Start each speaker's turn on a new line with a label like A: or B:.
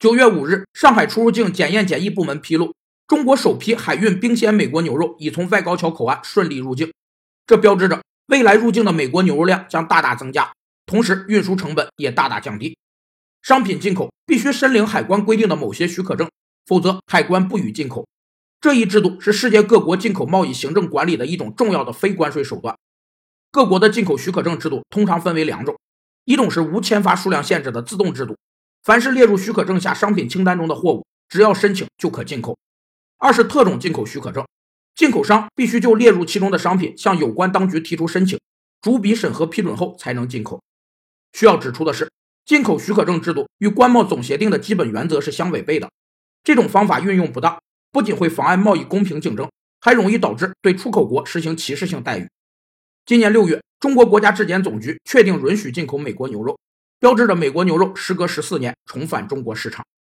A: 九月五日，上海出入境检验检疫部门披露，中国首批海运冰鲜美国牛肉已从外高桥口岸顺利入境，这标志着未来入境的美国牛肉量将大大增加，同时运输成本也大大降低。商品进口必须申领海关规定的某些许可证，否则海关不予进口。这一制度是世界各国进口贸易行政管理的一种重要的非关税手段。各国的进口许可证制度通常分为两种，一种是无签发数量限制的自动制度。凡是列入许可证下商品清单中的货物，只要申请就可进口。二是特种进口许可证，进口商必须就列入其中的商品向有关当局提出申请，逐笔审核批准后才能进口。需要指出的是，进口许可证制度与关贸总协定的基本原则是相违背的。这种方法运用不当，不仅会妨碍贸易公平竞争，还容易导致对出口国实行歧视性待遇。今年六月，中国国家质检总局确定允许进口美国牛肉。标志着美国牛肉时隔十四年重返中国市场。